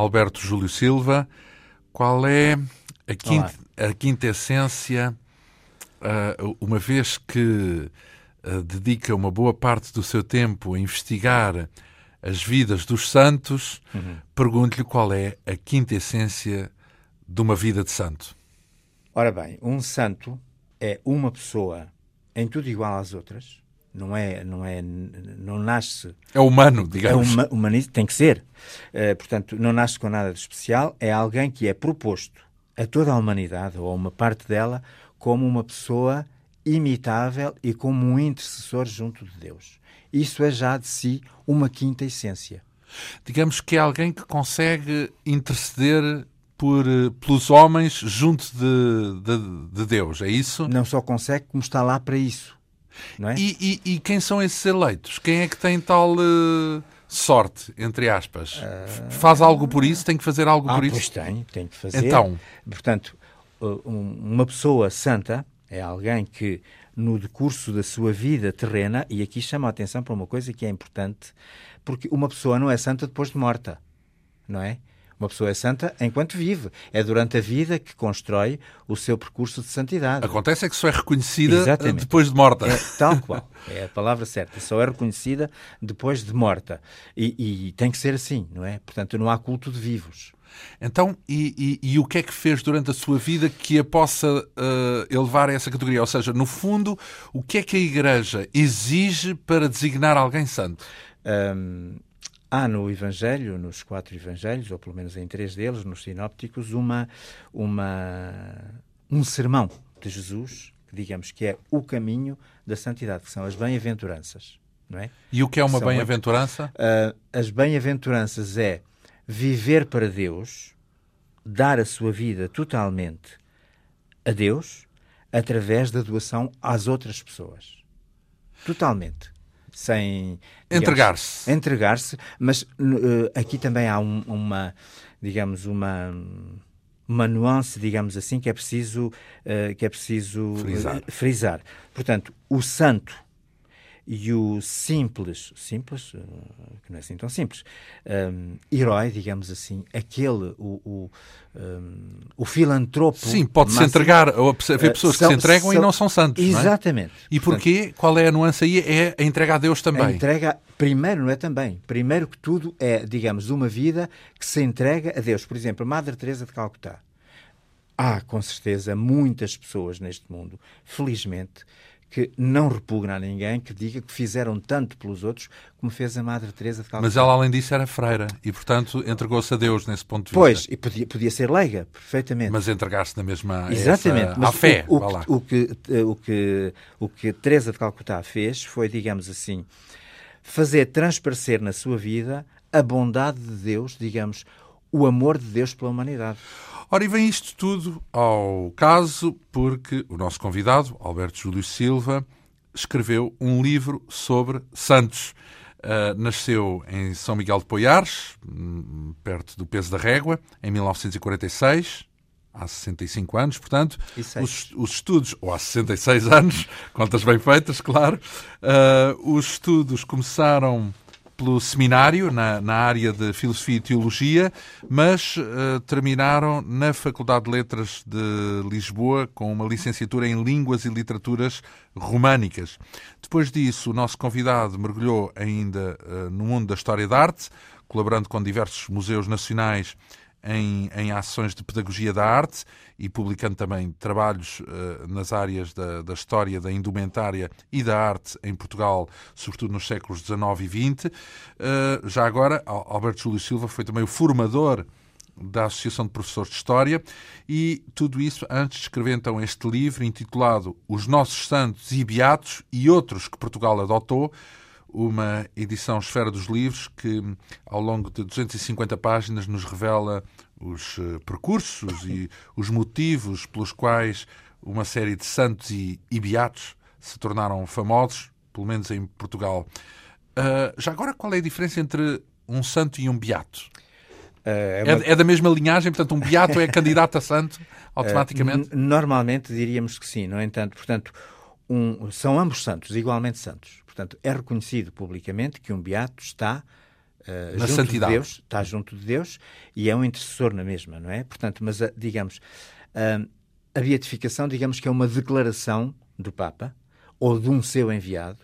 Alberto Júlio Silva. Qual é a quinta, a quinta essência, uh, uma vez que uh, dedica uma boa parte do seu tempo a investigar as vidas dos santos, uhum. pergunto-lhe qual é a quinta essência de uma vida de santo. Ora bem, um santo é uma pessoa em tudo igual às outras, não é, não é, não nasce. É humano, digamos. É uma, tem que ser. Uh, portanto, não nasce com nada de especial. É alguém que é proposto a toda a humanidade ou a uma parte dela como uma pessoa imitável e como um intercessor junto de Deus. Isso é já de si uma quinta essência. Digamos que é alguém que consegue interceder por, eh, pelos homens junto de, de, de Deus, é isso? Não só consegue, como está lá para isso. É? E, e, e, quem são esses eleitos? Quem é que tem tal uh, sorte, entre aspas? Uh... Faz algo por isso? Tem que fazer algo ah, por isso? Pois tem, tem que fazer. Então. Portanto, uma pessoa santa é alguém que, no decurso da sua vida terrena, e aqui chama a atenção para uma coisa que é importante, porque uma pessoa não é santa depois de morta, não é? Uma pessoa é santa enquanto vive. É durante a vida que constrói o seu percurso de santidade. Acontece é que só é reconhecida Exatamente. depois de morta. É, tal qual. É a palavra certa. Só é reconhecida depois de morta. E, e tem que ser assim, não é? Portanto, não há culto de vivos. Então, e, e, e, o que é que fez durante a sua vida que a possa uh, elevar a essa categoria? Ou seja, no fundo, o que é que a Igreja exige para designar alguém santo? Um, Há no Evangelho, nos quatro Evangelhos, ou pelo menos em três deles, nos sinópticos, uma, uma, um sermão de Jesus, que digamos que é o caminho da santidade, que são as bem-aventuranças. Não é? E o que é uma bem-aventurança? Uh, as bem-aventuranças é viver para Deus, dar a sua vida totalmente a Deus, através da doação às outras pessoas. Totalmente sem entregar-se. Entregar-se, mas uh, aqui também há um, uma, digamos, uma uma nuance, digamos assim, que é preciso uh, que é preciso frisar. frisar. Portanto, o santo e o simples, simples, eh, que não é assim tão simples, um, ehm, herói, digamos assim, aquele, o, o, um, ehm, o filantropo. Sim, pode-se entregar, haver pessoas são, que se entregam são, e não são santos. Exatamente. É? E Portanto, porquê? Qual é a nuance aí? É a entrega a Deus também. A entrega, primeiro, não é também. Primeiro que tudo é, digamos, uma vida que se entrega a Deus. Por exemplo, a Madre Teresa de Calcutá. Há, com certeza, muitas pessoas neste mundo, felizmente, que não repugna a ninguém que diga que fizeram tanto pelos outros como fez a Madre Teresa de Calcutá. Mas ela, além disso, era freira e, portanto, entregou-se a Deus nesse ponto de vista. Pois, e podia, podia ser leiga, perfeitamente. Mas entregar-se na mesma Exatamente. Essa, à fé. O, o, o, que, o, que, o que Teresa de Calcutá fez foi, digamos assim, fazer transparecer na sua vida a bondade de Deus, digamos, o amor de Deus pela humanidade. Ora, e vem isto tudo ao caso porque o nosso convidado, Alberto Júlio Silva, escreveu um livro sobre Santos. Uh, nasceu em São Miguel de Poiares, hum, perto do Peso da Régua, em 1946, há 65 anos, portanto. Os, os, estudos, ou há 66 anos, contas bem feitas, claro. Uh, os estudos começaram pelo seminário na, na área de Filosofia e Teologia, mas uh, terminaram na Faculdade de Letras de Lisboa com uma licenciatura em Línguas e Literaturas Românicas. Depois disso, o nosso convidado mergulhou ainda uh, no mundo da História da Arte, colaborando com diversos museus nacionais em, em ações de pedagogia da arte e publicando também trabalhos uh, nas áreas da, da, história, da indumentária e da arte em Portugal, sobretudo nos séculos XIX e XX. Uh, já agora, Alberto Júlio Silva foi também o formador da Associação de Professores de História e tudo isso antes de escrever então este livro intitulado Os Nossos Santos e Beatos e Outros que Portugal Adotou, uma edição Esfera dos Livros que, ao longo de 250 páginas, nos revela os eh, percursos e os motivos pelos quais uma série de santos e, e beatos se tornaram famosos, pelo menos em Portugal. Uh, já agora, qual é a diferença entre um santo e um beato? Uh, é, uma... é, é, da mesma linhagem, portanto, um beato é candidato a santo automaticamente? Uh, normalmente diríamos que sim, no entanto, portanto, um, são ambos santos, igualmente santos. Portanto, é reconhecido publicamente que um beato está uh, na junto santidade. de Deus, está junto de Deus e é um intercessor na mesma, não é? Portanto, mas uh, digamos, uh, a beatificação, digamos que é uma declaração do Papa ou de um seu enviado,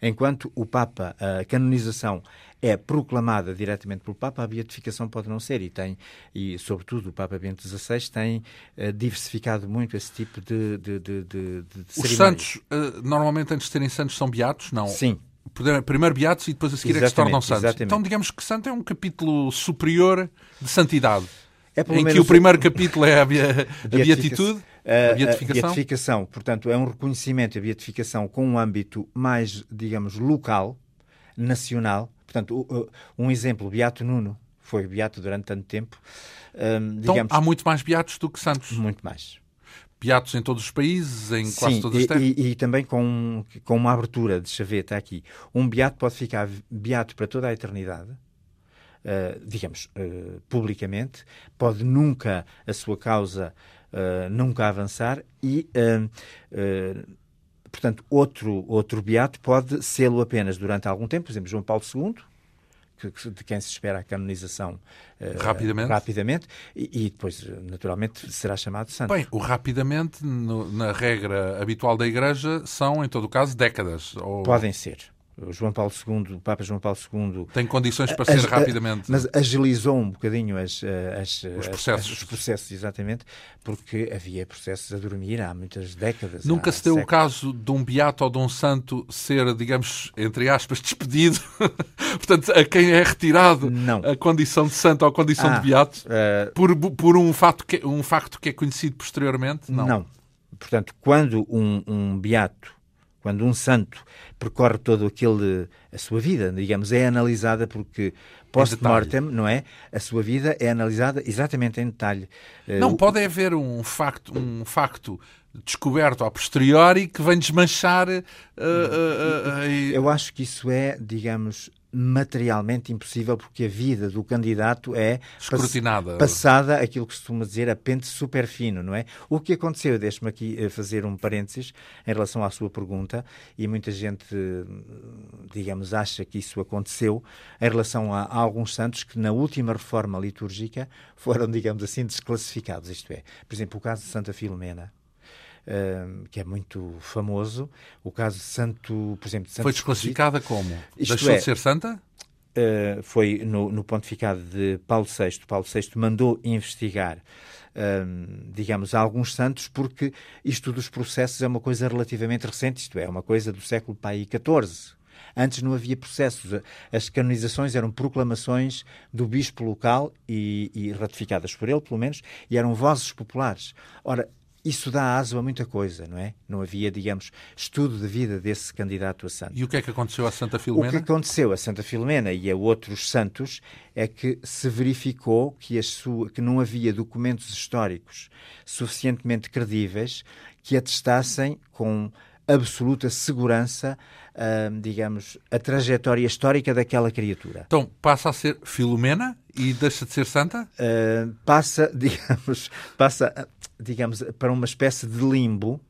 enquanto o Papa, a canonização é proclamada diretamente pelo Papa, a beatificação pode não ser e tem, e sobretudo o Papa Bento XVI tem uh, diversificado muito esse tipo de, de, de, de, de Os santos, uh, normalmente antes de serem santos, são beatos? Não. Sim. Primeiro beatos e depois a seguir é que se tornam santos. Exatamente. Então digamos que santo é um capítulo superior de santidade. É em que o primeiro capítulo é a, a beatitude, a, a beatificação. A beatificação, portanto, é um reconhecimento, a beatificação com um âmbito mais, digamos, local, nacional. Portanto, um exemplo, Beato Nuno, foi beato durante tanto tempo. Um, então, digamos, há muito mais beatos do que santos. Muito mais. Beatos em todos os países, em quase Sim, todas as e, terras. E, e também com, com uma abertura de chaveta aqui. Um beato pode ficar beato para toda a eternidade, uh, digamos, uh, publicamente, pode nunca a sua causa uh, nunca avançar e portanto, outro, outro beato pode sê-lo apenas durante algum tempo, por exemplo, João Paulo II, de quem se espera a canonização uh, rapidamente, rapidamente e, e, depois, naturalmente, será chamado santo. Bem, o rapidamente, no, na regra habitual da Igreja, são, em todo o caso, décadas. Ou... Podem ser. O João Paulo II, o Papa João Paulo II... Tem condições para ser rapidamente... Mas agilizou um bocadinho as, as, os processos. As, os processos, exatamente, porque havia processos a dormir há muitas décadas. Nunca se deu séculos. o caso de um beato ou de um santo ser, digamos, entre aspas, despedido? Portanto, a quem é retirado Não. a condição de santo ou a condição ah, de beato uh... por, por um, facto que, um facto que é conhecido posteriormente? Não. Não. Portanto, quando um, um beato quando um santo percorre todo aquele a sua vida, digamos, é analisada porque post-mortem, não é? A sua vida é analisada exatamente em detalhe. Não uh, pode haver um facto, um facto descoberto a posteriori que vem desmanchar. Uh, uh, Eu acho que isso é, digamos, materialmente impossível porque a vida do candidato é escrutinada, passada, aquilo que costuma dizer, a pente super fino, não é? O que aconteceu, deixe-me aqui fazer um parênteses em relação à sua pergunta, e muita gente, digamos, acha que isso aconteceu em relação a, a alguns santos que na última reforma litúrgica foram, digamos assim, desclassificados, isto é, por exemplo, o caso de Santa Filomena, Uh, que é muito famoso. O caso de Santo, por exemplo, de Santo Foi desclassificada como? Isto Deixou é, de ser santa? Uh, foi no, no, pontificado de Paulo VI. Paulo VI mandou investigar, uh, digamos, alguns santos, porque isto dos processos é uma coisa relativamente recente, isto é, uma coisa do século XIV. Antes não havia processos. As canonizações eram proclamações do bispo local e, e ratificadas por ele, pelo menos, e eram vozes populares. Ora, isso dá aso a muita coisa, não é? Não havia, digamos, estudo de vida desse candidato a santo. E o que é que aconteceu a Santa Filomena? O que aconteceu a Santa Filomena e a outros santos é que se verificou que, sua, que não havia documentos históricos suficientemente credíveis que atestassem com absoluta segurança, uh, digamos, a trajetória histórica daquela criatura. Então, passa a ser Filomena e deixa de ser santa? Uh, passa, digamos, passa, digamos, para uma espécie de limbo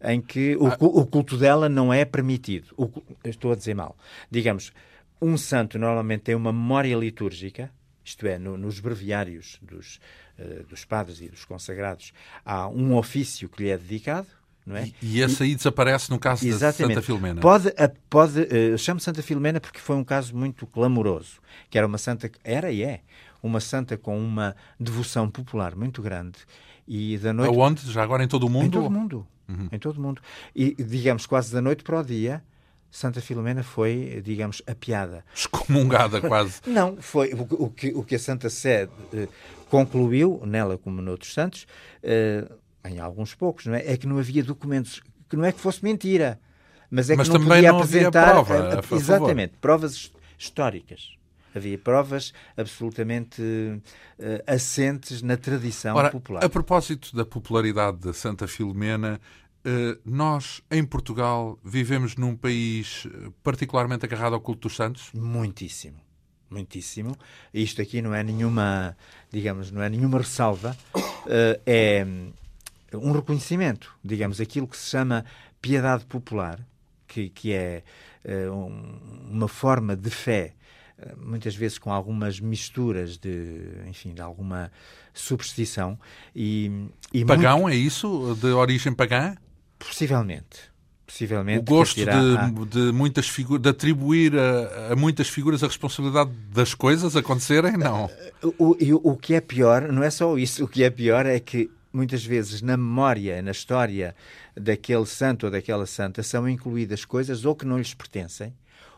em que o, ah. o culto dela não é permitido. O, estou a dizer mal. Digamos, um santo normalmente tem uma memória litúrgica, isto é, no, nos breviários dos, uh, dos padres e dos consagrados, há um ofício que lhe é dedicado, é? E, esse aí desaparece no caso Exatamente. de Santa Filomena. Pode, pode, uh, chamo Santa Filomena porque foi um caso muito clamoroso, que era uma santa, era e é, uma santa com uma devoção popular muito grande. E da noite... Aonde? Já agora em todo o mundo? Em todo o mundo. Uhum. Em todo o mundo. E, digamos, quase da noite para o dia, Santa Filomena foi, digamos, a piada. Excomungada quase. Não, foi o, o, que, o que a Santa Sé uh, concluiu, nela como noutros santos, uh, em alguns poucos, não é? É que não havia documentos, que não é que fosse mentira, mas é mas que não podia não apresentar prova, a, a, exatamente provas históricas. Havia provas absolutamente uh, assentes na tradição Ora, popular. A propósito da popularidade da Santa Filomena, uh, nós, em Portugal, vivemos num país eh, particularmente agarrado ao culto dos santos? Muitíssimo. Muitíssimo. Isto aqui não é nenhuma, digamos, não é nenhuma ressalva. Uh, é um reconhecimento, digamos, aquilo que se chama piedade popular, que, que é um, uma forma de fé muitas vezes com algumas misturas de, enfim, de alguma superstição. E, e pagão muito... é isso? De origem pagã? Possivelmente. Possivelmente. O gosto de, a... de, muitas figuras, de atribuir a, a, muitas figuras a responsabilidade das coisas acontecerem? Não. O, o, o que é pior, não é só isso, o que é pior é que muitas vezes na memória, na história daquele santo ou daquela santa, são incluídas coisas ou que não lhes pertencem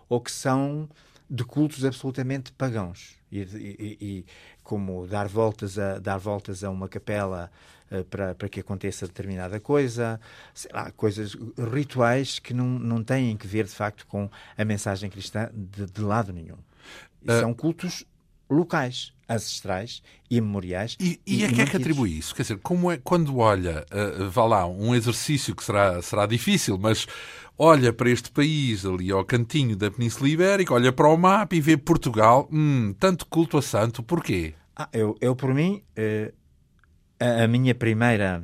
ou que são de cultos absolutamente pagãos. E, e, e como dar voltas a, dar voltas a uma capela uh, para, para que aconteça determinada coisa, sei lá, coisas, rituais que não, não têm que ver de facto com a mensagem cristã de, de lado nenhum. Uh, são cultos locais, ancestrais e memoriais. E, e, e a quem é que atribui isso? Quer dizer, como é, quando olha, uh, vá lá, um exercício que será, será difícil, mas olha para este país ali ao cantinho da Península Ibérica, olha para o mapa e vê Portugal, hum, tanto culto a santo, porquê? Ah, eu, eu, por mim, uh, a, a, minha primeira...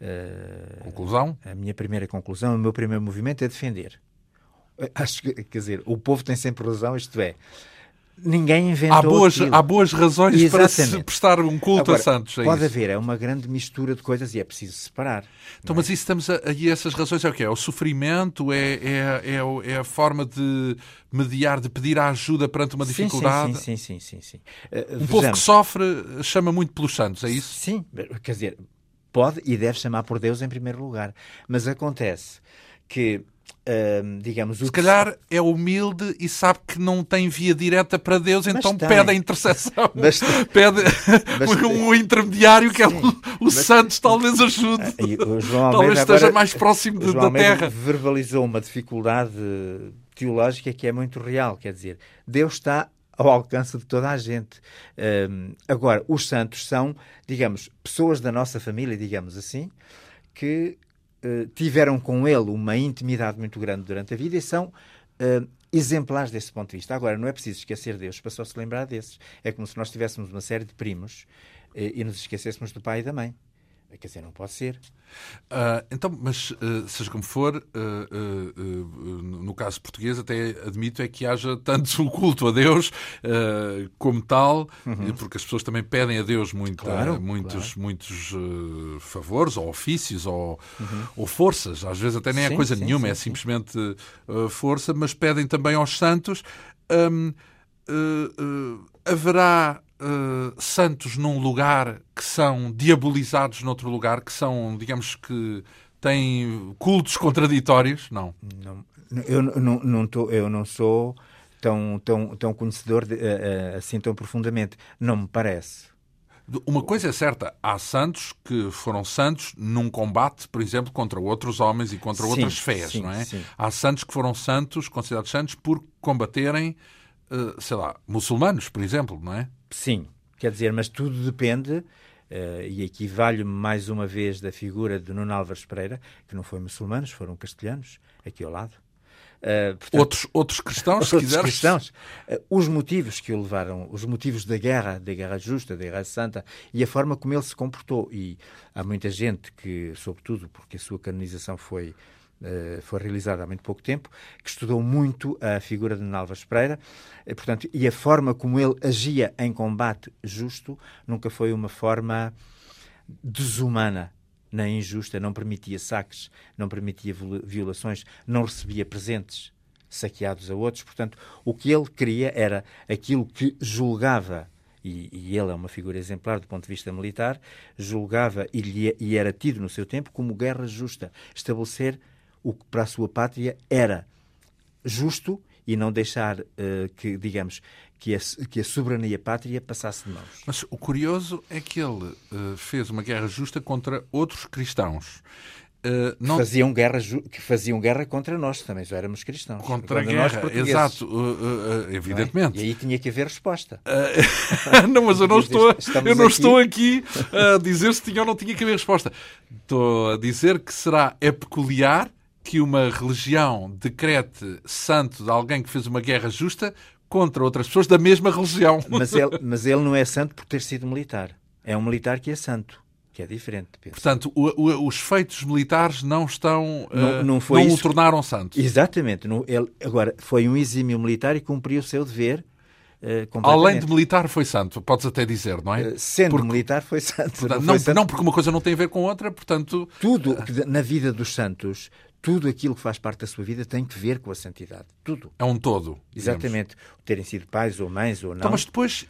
Uh, conclusão? A minha primeira conclusão, o meu primeiro movimento é defender. Acho que, quer dizer, o povo tem sempre razão, isto é, Ninguém inventou há boas, há boas razões Exatamente. para se prestar um culto Agora, a santos. É pode isso. haver, é uma grande mistura de coisas e é preciso separar. Então, é? mas isso estamos a, e essas razões é o quê? É o sofrimento? É, é, é, é, a forma de mediar, de pedir a ajuda perante uma dificuldade? Sim, sim, sim. sim, sim, sim. Uh, um povo que sofre chama muito pelos santos, é isso? Sim, quer dizer, pode e deve chamar por Deus em primeiro lugar. Mas acontece que Uh, digamos, Se calhar é humilde e sabe que não tem via direta para Deus, então pede a intercessão. Mas pede mas um, intermediário que Sim, é o, o Santos, talvez ajude. Uh, talvez esteja mais próximo de, da terra. verbalizou uma dificuldade teológica que é muito real. Quer dizer, Deus está ao alcance de toda a gente. Uh, agora, os santos são, digamos, pessoas da nossa família, digamos assim, que eh, tiveram com ele uma intimidade muito grande durante a vida e são uh, exemplares desse ponto de vista. Agora, não é preciso esquecer Deus para só se lembrar desses. É como se nós tivéssemos uma série de primos uh, e nos esquecêssemos do pai e da mãe. Quer dizer, não pode ser. Uh, então, mas uh, seja como for, uh, no caso português, até admito é que haja tanto o culto a Deus como tal, uhum. porque as pessoas também pedem a Deus claro, muitos, claro. muitos favores, ou ofícios, ou, uhum. ou, forças. Às vezes até nem é sim, é coisa sim, nenhuma, sim, é simplesmente força, mas pedem também aos santos. Um, haverá uh, santos num lugar que são diabolizados noutro lugar, que são, digamos que têm cultos contraditórios? Não. não eu, não, não tô, eu não sou tão, tão, tão conhecedor de, uh, uh, assim tão profundamente. Não me parece. Uma coisa é certa, há santos que foram santos num combate, por exemplo, contra outros homens e contra sim, outras fés, sim, não é? Sim. Há santos que foram santos, considerados santos, por combaterem, sei lá, muçulmanos, por exemplo, não é? Sim, quer dizer, mas tudo depende, uh, e aqui valho mais uma vez da figura de Nuno Álvares Pereira, que não foi muçulmanos, foram castelhanos, aqui ao lado. Uh, portanto, outros, outros cristãos, se outros quiseres. cristãos. Uh, os motivos que o levaram, os motivos da guerra, da guerra justa, da guerra santa, e a forma como ele se comportou. E há muita gente que, sobretudo porque a sua canonização foi foi realizada há muito pouco tempo, que estudou muito a figura de Nalvas Pereira, eh, portanto, e a forma como ele agia em combate justo nunca foi uma forma desumana nem injusta, não permitia saques, não permitia violações, não recebia presentes saqueados a outros. Portanto, o que ele queria era aquilo que julgava e, e, ele é uma figura exemplar do ponto de vista militar, julgava e, e, era tido no seu tempo como guerra justa, estabelecer o que para a sua pátria era justo e não deixar uh, que, digamos, que a, que a soberania pátria passasse de mãos. Mas o curioso é que ele uh, fez uma guerra justa contra outros cristãos. Uh, não... faziam guerra, que faziam guerra contra nós, também já éramos cristãos. Contra, a guerra, exato, uh, uh, evidentemente. É? E aí tinha que haver resposta. não, mas eu não, estou, eu não aqui... estou aqui a dizer se tinha ou não tinha que haver resposta. Estou a dizer que será, é peculiar que uma religião decrete santo de alguém que fez uma guerra justa contra outras pessoas da mesma religião. Mas ele, mas ele não é santo por ter sido militar. É um militar que é santo. Que é diferente. Penso. Portanto, o, o, os feitos militares não estão. Não, não, foi não o tornaram santo. Exatamente. ele, agora, foi um exímio militar e cumpriu o seu dever Uh, Além de militar, foi santo, podes até dizer, não é? Uh, sendo porque, militar, foi santo. Portanto, não, não, foi santo. não, porque uma coisa não tem a ver com outra, portanto. Tudo na vida dos santos, tudo aquilo que faz parte da sua vida tem que ver com a santidade. Tudo. É um todo. Digamos. Exatamente. Terem sido pais ou mães ou não. Então, mas depois,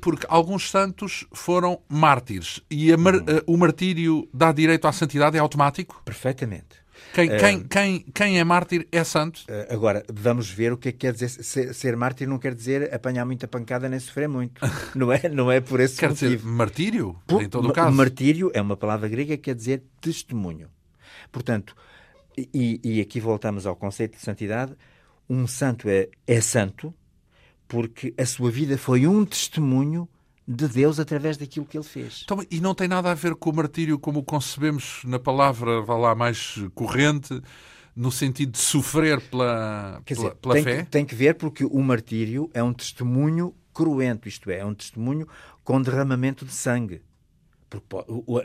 porque alguns santos foram mártires e a, hum. o martírio dá direito à santidade, é automático? Perfeitamente. Quem, quem, quem, quem é mártir é santo. Agora, vamos ver o que é que quer dizer. Ser, ser mártir não quer dizer apanhar muita pancada nem sofrer muito. Não é, não é por esse quer motivo. Quer dizer martírio, por, em todo o caso. Martírio é uma palavra grega que quer dizer testemunho. Portanto, e, e aqui voltamos ao conceito de santidade. Um santo é, é santo porque a sua vida foi um testemunho de Deus através daquilo que ele fez. Então, e não tem nada a ver com o martírio como o concebemos na palavra, vá lá, mais corrente, no sentido de sofrer pela, Quer dizer, pela, pela tem fé? Que, tem que ver porque o martírio é um testemunho cruento, isto é, é um testemunho com derramamento de sangue. Porque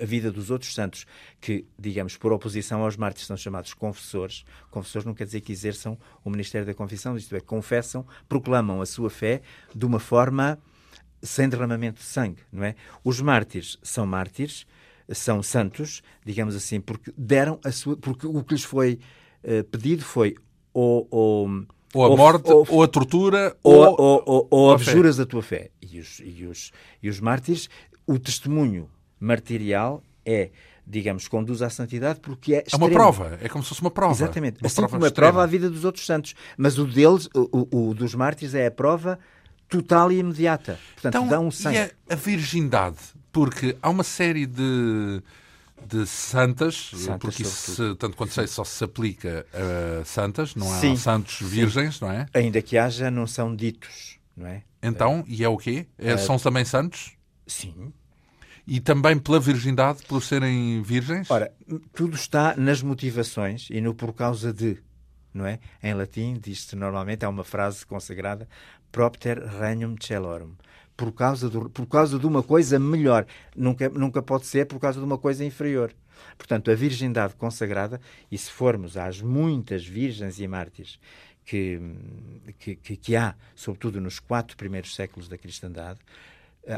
a vida dos outros santos, que, digamos, por oposição aos mártires, são chamados confessores. Confessores não quer dizer que exerçam o ministério da confissão, isto é, confessam, proclamam a sua fé de uma forma sem derramamento de sangue, não é? Os mártires são mártires, são santos, digamos assim, porque deram a sua, porque o que lhes foi uh, pedido foi ou, ou, ou a ou, morte, ou, ou, a tortura, ou, ou, ou abjuras a tua fé. E os, e, os, e os mártires, o testemunho martirial é digamos, conduz à santidade porque é extremo. É uma prova, é como se fosse uma prova. Exatamente, uma assim prova como a prova à vida dos outros santos. Mas o deles, o, o, o dos mártires, é a prova total e imediata. Portanto, então, dá um sangue. E a, a virgindade? Porque há uma série de, de santas, santas porque isso, tanto quanto sei, só se aplica a santas, não há sim, santos virgens, sim. não é? Ainda que haja, não são ditos, não é? Então, e é o quê? É, são também santos? Sim. E também pela virgindade, por serem virgens? Ora, tudo está nas motivações e no por causa de, não é? Em latim diz-se normalmente, há uma frase consagrada, propter regnum celorum. Por causa, do, por causa de uma coisa melhor. Nunca, nunca pode ser por causa de uma coisa inferior. Portanto, a virgindade consagrada, e se formos às muitas virgens e mártires que, que, que, há, sobretudo nos quatro primeiros séculos da cristandade,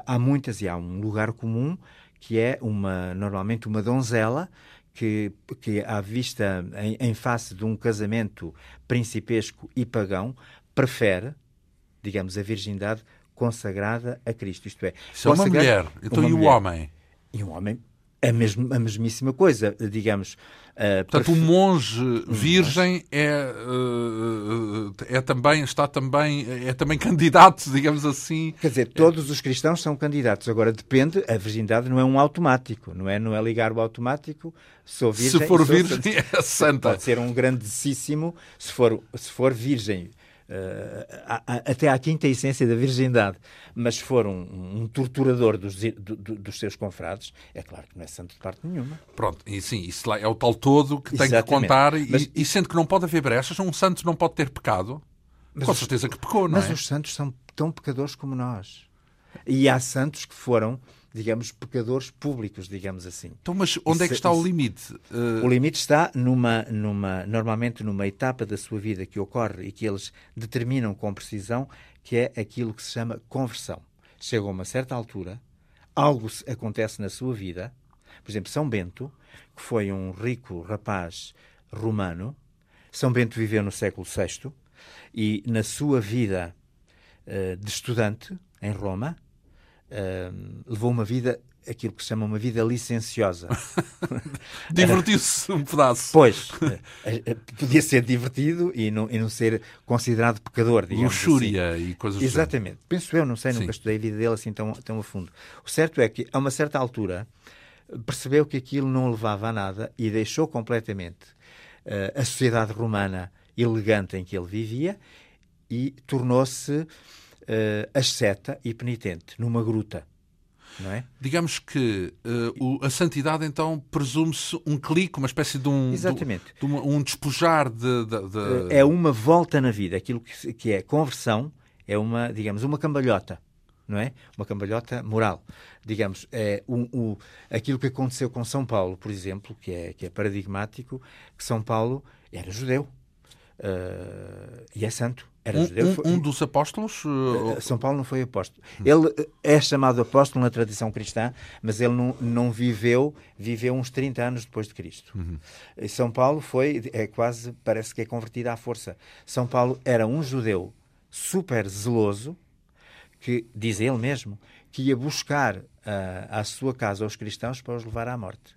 há muitas e há um lugar comum que é uma normalmente uma donzela que, que à vista em, em face de um casamento principesco e pagão prefere digamos, a virgindade consagrada a Cristo. Isto é, é uma mulher. Então, e o homem? E um homem, a, mesmo, a mesmíssima coisa, digamos. Uh, Portanto, o monge virgem é, uh, é também, está também, é também candidato, digamos assim. Quer dizer, todos os cristãos são candidatos. Agora, depende, a virgindade não é um automático, não é, não é ligar o automático, sou virgem. Se for virgem, é santa. Pode ser um grandíssimo, se for, se for virgem até à quinta essência da virgindade, mas for um, um torturador dos, do, dos seus confrades, é claro que não é santo de parte nenhuma. Pronto, e sim, isso é o tal todo que tem que contar, mas, e, e sendo que não pode haver brechas, um santo não pode ter pecado, com os, certeza que pecou, não mas é? Mas os santos são tão pecadores como nós. E há santos que foram digamos, pecadores públicos, digamos assim. Então, mas onde isso, é que está isso, o limite? Uh... O limite está numa, numa, normalmente numa etapa da sua vida que ocorre e que eles determinam com precisão, que é aquilo que se chama conversão. Chegam a uma certa altura, algo acontece na sua vida, por exemplo, São Bento, que foi um rico rapaz romano, São Bento viveu no século VI e na sua vida uh, de estudante em Roma, uh, levou uma vida aquilo que se chama uma vida licenciosa. Divertiu-se um pedaço. Pois, eh, eh, podia ser divertido e não, e não ser considerado pecador, digamos Luxúria assim. e coisas Exatamente. Assim. Penso eu, não sei, Sim. nunca estudei a vida dele assim tão, tão a fundo. O certo é que, a uma certa altura, percebeu que aquilo não levava a nada e deixou completamente uh, a sociedade romana elegante em que ele vivia e tornou-se uh, asceta e penitente numa gruta. Não é? Digamos que uh, o, a santidade então presume-se um clique, uma espécie de um, Exatamente. De, de uma, um despojar de, de, de, É uma volta na vida. Aquilo que, que é conversão é uma, digamos, uma cambalhota não é? Uma cambalhota moral. Digamos, é um, um, aquilo que aconteceu com São Paulo, por exemplo, que é, que é paradigmático, que São Paulo era judeu. uh, e é santo. Era um, judeu. Um, um, dos apóstolos? Uh... São Paulo não foi apóstolo. Ele é chamado apóstolo na tradição cristã, mas ele não, não viveu, viveu uns 30 anos depois de Cristo. Uhum. São Paulo foi, é quase, parece que é convertido à força. São Paulo era um judeu super zeloso, que, diz ele mesmo, que ia buscar uh, à sua casa os cristãos para os levar à morte.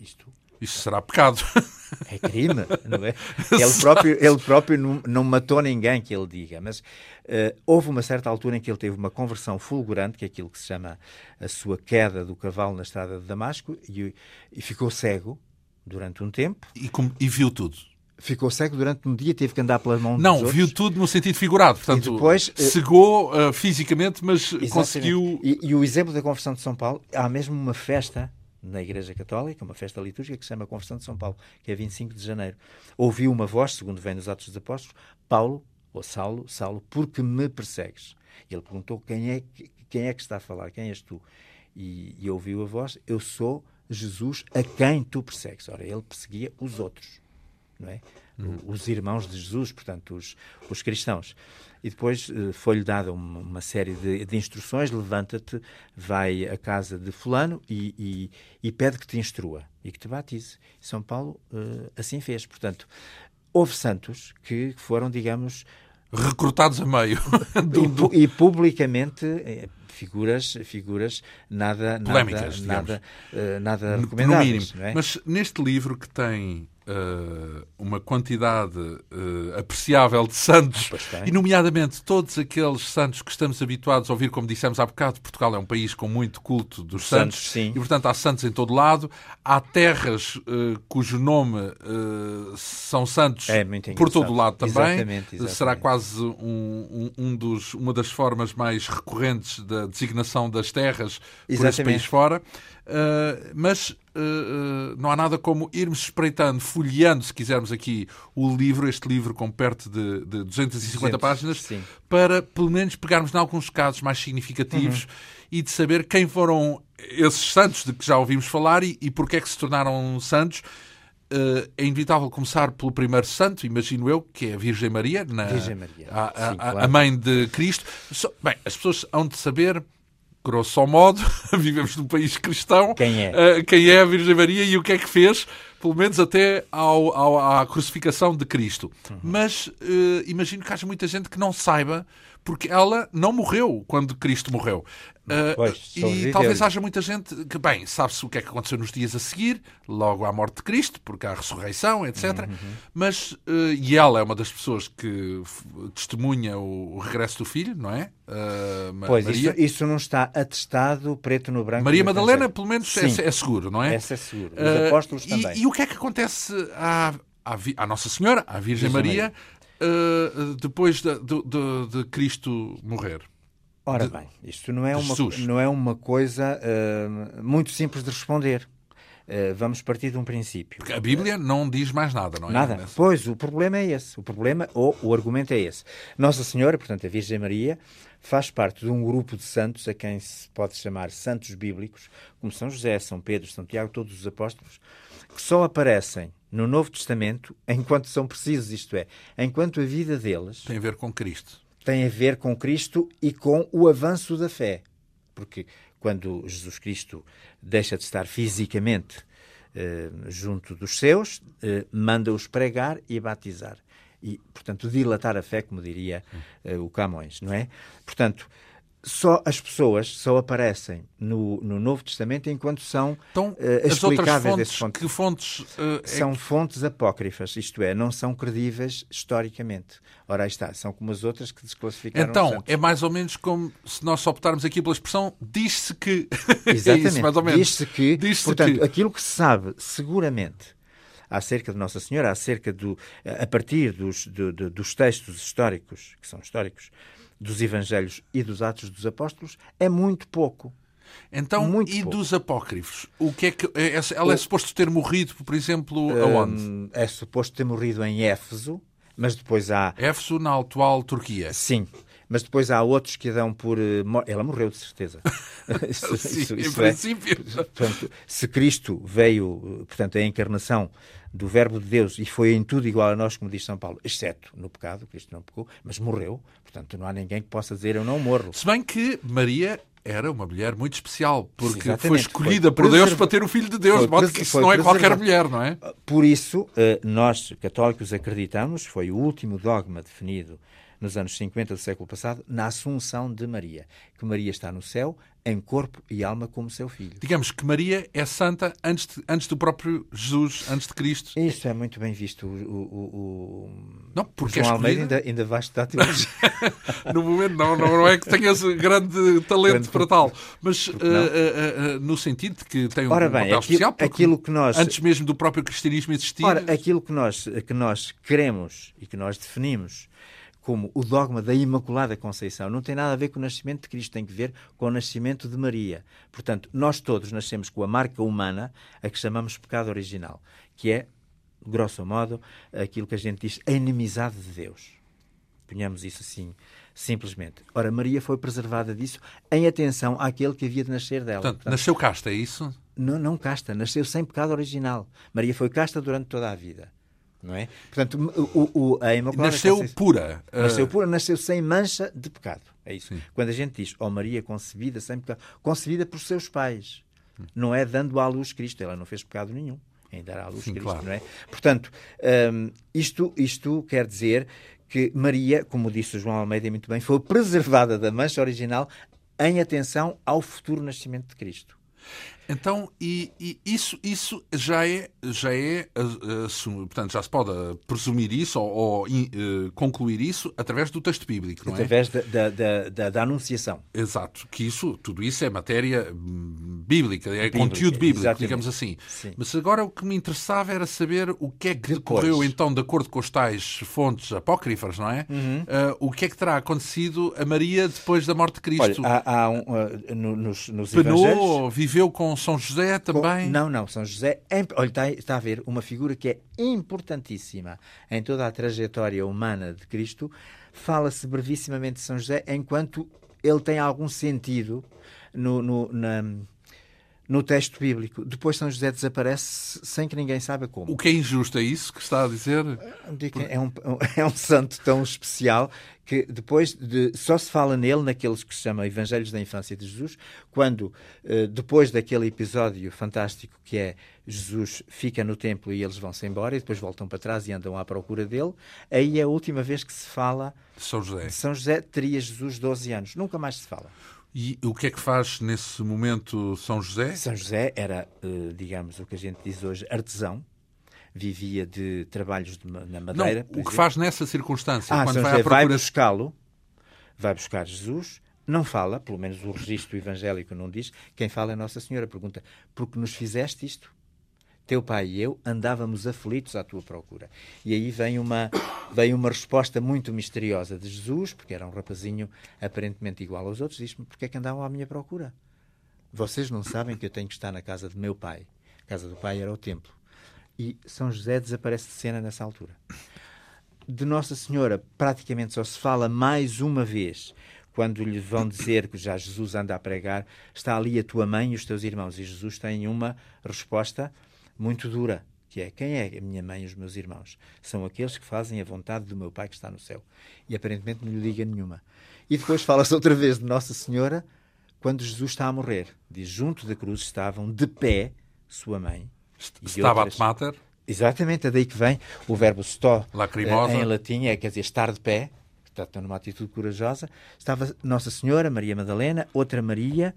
Isto isso será pecado. É crime, não é? Ele próprio, ele próprio não, não matou ninguém que ele diga, mas uh, houve uma certa altura em que ele teve uma conversão fulgurante, que é aquilo que se chama a sua queda do cavalo na estrada de Damasco, e, e ficou cego durante um tempo. E, com, e viu tudo ficou cego durante um dia, teve que andar pelas mãos Não, viu tudo no sentido figurado. Portanto, e depois, eh, cegou uh, fisicamente, mas exatamente. conseguiu. E, e, o exemplo da conversão de São Paulo, há mesmo uma festa na Igreja Católica, uma festa litúrgica que se chama Conversão de São Paulo, que é 25 de janeiro. Ouviu uma voz, segundo vem nos Atos dos Apóstolos, Paulo, ou Saulo, Saulo, porque me persegues? E ele perguntou quem é, quem é que está a falar, quem és tu? E, e ouviu a voz, eu sou Jesus a quem tu persegues. Ora, ele perseguia os outros, não é? Uhum. Os irmãos de Jesus, portanto, os, os cristãos e depois uh, foi-lhe dada uma, uma série de, de instruções: levanta-te, vai à casa de Fulano e, e, e, pede que te instrua e que te batize. São Paulo uh, assim fez. Portanto, houve santos que foram, digamos. Recrutados a meio. E, e, publicamente. Eh, figuras, figuras nada, Polémicas, nada, nada, uh, nada recomendáveis. É? Mas neste livro que tem uh, uma quantidade uh, apreciável de santos, e nomeadamente todos aqueles santos que estamos habituados a ouvir, como dissemos há bocado, Portugal é um país com muito culto dos santos, santos e portanto há santos em todo lado, há terras uh, cujo nome são santos é por todo lado também, exatamente, exatamente. será quase um, um, um, dos, uma das formas mais recorrentes da designação das terras por exatamente. esse país fora. Uh, mas uh, não há nada como irmos espreitando, folheando, se quisermos aqui, o livro, este livro com perto de, de 250 200, páginas, sim. para pelo menos pegarmos em alguns casos mais significativos uhum. e de saber quem foram esses santos de que já ouvimos falar e, e porque é que se tornaram santos. Uh, é inevitável começar pelo primeiro santo, imagino eu, que é a Virgem Maria, na, Virgem Maria. A, a, Sim, claro. a, mãe de Cristo. bem, as pessoas hão de saber grosso modo, vivemos num país cristão. Quem é? Uh, quem é a Virgem Maria e o que é que fez, pelo menos até ao, ao à crucificação de Cristo. Uhum. Mas uh, imagino que haja muita gente que não saiba, porque ela não morreu quando Cristo morreu. Uh, pois, e talvez haja muita gente que, bem, sabe-se o que é que aconteceu nos dias a seguir, logo à morte de Cristo, porque há a ressurreição, etc. Uhum. Mas, uh, e ela é uma das pessoas que testemunha o, o regresso do filho, não é? Uh, pois, Maria. Isso, isso, não está atestado preto no branco. Maria Madalena, pelo menos, é, é, seguro, não é? Essa é seguro. Os apóstolos também. E, e, o que é que acontece à, à, à Nossa Senhora, à Virgem, Virgem Maria, Maria. Depois de, de, de Cristo morrer? Ora bem, isto não é, uma, não é uma coisa uh, muito simples de responder. Uh, vamos partir de um princípio. Porque a Bíblia não diz mais nada, não é? Nada. Pois, o problema é esse. O problema, ou o argumento é esse. Nossa Senhora, portanto, a Virgem Maria, faz parte de um grupo de santos a quem se pode chamar santos bíblicos, como São José, São Pedro, São Tiago, todos os apóstolos, que só aparecem no Novo Testamento enquanto são precisos, isto é, enquanto a vida deles tem a ver com Cristo tem a ver com Cristo e com o avanço da fé. Porque quando Jesus Cristo deixa de estar fisicamente eh, junto dos seus, eh, manda-os pregar e batizar. E, portanto, dilatar a fé, como diria eh, o Camões, não é? Portanto, só as pessoas só aparecem no, no Novo Testamento enquanto são então, uh, explicáveis fontes, fontes. Que fontes uh, são é fontes apócrifas, isto é, não são credíveis historicamente. Ora, aí está, são como as outras que desclassificaram. Então, é mais ou menos como se nós optarmos aqui pela expressão diz-se que. Exatamente, é ou menos. Diz-se que. Diz portanto, que... aquilo que se sabe seguramente acerca de Nossa Senhora, acerca do, a partir dos, do, do, dos textos históricos, que são históricos, dos Evangelhos e dos Atos dos Apóstolos é muito pouco. Então, muito e pouco. dos apócrifos? O que é que é, ela é suposto ter morrido, por exemplo, aonde? Hum, é suposto ter morrido em Éfeso, mas depois há Éfeso na atual Turquia. Sim, mas depois há outros que a dão por. eh, Ela morreu, de certeza. Isso- Sim, isso- em isso é. princípio. Portanto, se Cristo veio, eh, portanto, a encarnação do Verbo de Deus e foi em tudo igual a nós, como diz São Paulo, exceto no pecado, Cristo não pecou, mas morreu. Portanto, não há ninguém que possa dizer eu não morro. Se bem que Maria era uma mulher muito especial, porque Exatamente, foi escolhida foi por Deus para ter o Filho de Deus, foi de modo que isso não é qualquer mulher, não é? Por isso, eh, nós, católicos, acreditamos, foi o último dogma definido nos anos 50 do século passado, na Assunção de Maria. Que Maria está no céu, em corpo e alma, como seu filho. Digamos que Maria é santa antes, de- antes do próprio Jesus, antes de Cristo. Isso é muito bem visto. O, o, o, Não, porque é João Almeida escolhida. ainda, ainda vai estudar teologia. No momento, não, não, é que tenhas grande talento Grande- para tal, mas eh, eh, eh, no sentido de que tem um Ora papel bem, aquilo, especial, porque aquilo que nós... antes mesmo do próprio cristianismo existir. Ora, aquilo que nós, que nós queremos e que nós definimos como o dogma da Imaculada Conceição não tem nada a ver com o nascimento de Cristo, tem que ver com o nascimento de Maria. Portanto, nós todos nascemos com a marca humana a que chamamos pecado original, que é, grosso modo, aquilo que a gente diz a inimizade de Deus. Ponhamos isso assim, simplesmente. Ora, Maria foi preservada disso em atenção àquele que havia de nascer dela. Portanto, Portanto, nasceu casta, é isso? não, não casta, nasceu sem pecado original. Maria foi casta durante toda a vida. Não é? Portanto, o, o, a Imaculada Nasceu Conceição- pura. eh, Nasceu pura, nasceu sem mancha de pecado. É isso. Sim. Quando a gente diz, ó Maria concebida sem pecado, concebida por seus pais. Não é dando à luz Cristo. Ela não fez pecado nenhum em dar à luz Sim, Cristo, claro. não é? Portanto, hum, isto, isto quer dizer que Maria, como disse o João Almeida muito bem, foi preservada da mancha original em atenção ao futuro nascimento de Cristo. Então, e, e isso, isso já é, já é ah, assum- portanto, já se pode ah, presumir isso ou, ou, in- eh, concluir isso através do texto bíblico, não é? através da, da, da, da- anunciação. Exato, que isso, tudo isso é matéria hum, bíblica, é Bíblica, conteúdo bíblico, exatamente. digamos assim. Sim. Mas agora o que me interessava era saber o que é que Depois. decorreu então, de acordo com as tais fontes apócrifas, não é? Uhum. Ah, o que é que terá acontecido a Maria depois da morte de Olha, Cristo? há, há um, uh, no- nos, nos evangelhos... Penou, viveu com São José Com- também? Não, não, São José. olha, está, está a ver uma figura que é importantíssima em toda a trajetória humana de Cristo. Fala-se brevissimamente de São José enquanto ele tem algum sentido no, no, na- no texto bíblico. Depois São José desaparece sem que ninguém saiba como. O que é injusto é isso que está a dizer? Que É um, é um santo tão especial que depois de, só se fala nele naqueles que se chama Evangelhos da Infância de Jesus, quando eh, depois daquele episódio fantástico que é Jesus fica no templo e eles vão-se embora e depois voltam para trás e andam à procura dele, aí é a última vez que se fala São José. de São José, teria Jesus 12 anos. Nunca mais se fala. E o que é que faz nesse momento São José? São José era, eh, digamos, o que a gente diz hoje, artesão, vivia de trabalhos de na Não, madeira. por o que exemplo. faz nessa circunstância, Ah, quando São vai José à vai procura buscá-lo, vai buscar Jesus, não fala, pelo menos o registro evangélico não diz, quem fala é Nossa Senhora. Pergunta, porque nos fizeste isto? Teu pai e eu andávamos aflitos à tua procura. E aí vem uma, vem uma resposta muito misteriosa de Jesus, porque era um rapazinho aparentemente igual aos outros, diz-me, porque é que andavam à minha procura? Vocês não sabem que eu tenho que estar na casa de meu pai. A casa do pai era o templo. E São José desaparece de cena nessa altura de Nossa Senhora praticamente só se fala mais uma vez quando lhe vão dizer que já Jesus anda a pregar, está ali a tua mãe e os teus irmãos. E Jesus tem uma resposta muito dura, que é, quem é a minha mãe e os meus irmãos? São aqueles que fazem a vontade do meu Pai que está no céu. E aparentemente não lhe liga nenhuma. E depois fala-se outra vez de Nossa Senhora, quando Jesus está a morrer. Diz, junto da cruz estavam de pé sua mãe. e Stabat outras- Mater, Exatamente, é daí que vem o verbo sto Lacrimosa. eh, em latim, é, quer dizer estar de pé, portanto, numa atitude corajosa. Estava Nossa Senhora, Maria Madalena, outra Maria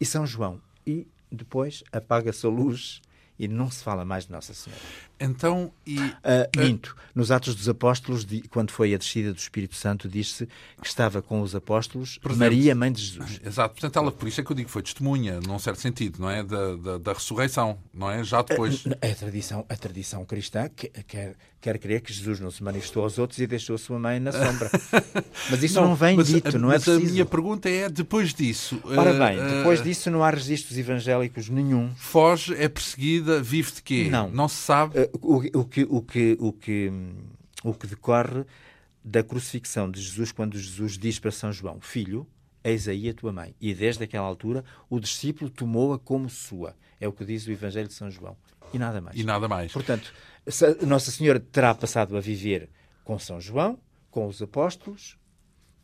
e São João. E depois apaga-se a luz e não se fala mais de Nossa Senhora. Então, e Ah, minto. Nos Atos dos Apóstolos, quando foi a descida do Espírito Santo, diz-se que estava com os apóstolos Presente. Maria, mãe de Jesus. Exato, portanto, ela, por isso é que eu digo, foi testemunha, num certo sentido, não é? Da, da, da ressurreição, não é? Já depois. A tradição, a tradição cristã que- quer, quer crer que Jesus não se manifestou aos outros e deixou a sua mãe na sombra. Mas isso não, vem mas, dito, a, não é mas a preciso. minha pergunta é, depois disso... Ora bem, depois disso não há registros evangélicos nenhum. Foge, é perseguida, vive de quê? Não. Não se sabe. Uh, o, o que, o, que, o, que, o que decorre da crucifixão de Jesus, quando Jesus diz para São João: Filho, eis aí a tua mãe. E desde aquela altura o discípulo tomou-a como sua. É o que diz o Evangelho de São João. E nada mais. E nada mais. Portanto, Nossa Senhora terá passado a viver com São João, com os apóstolos,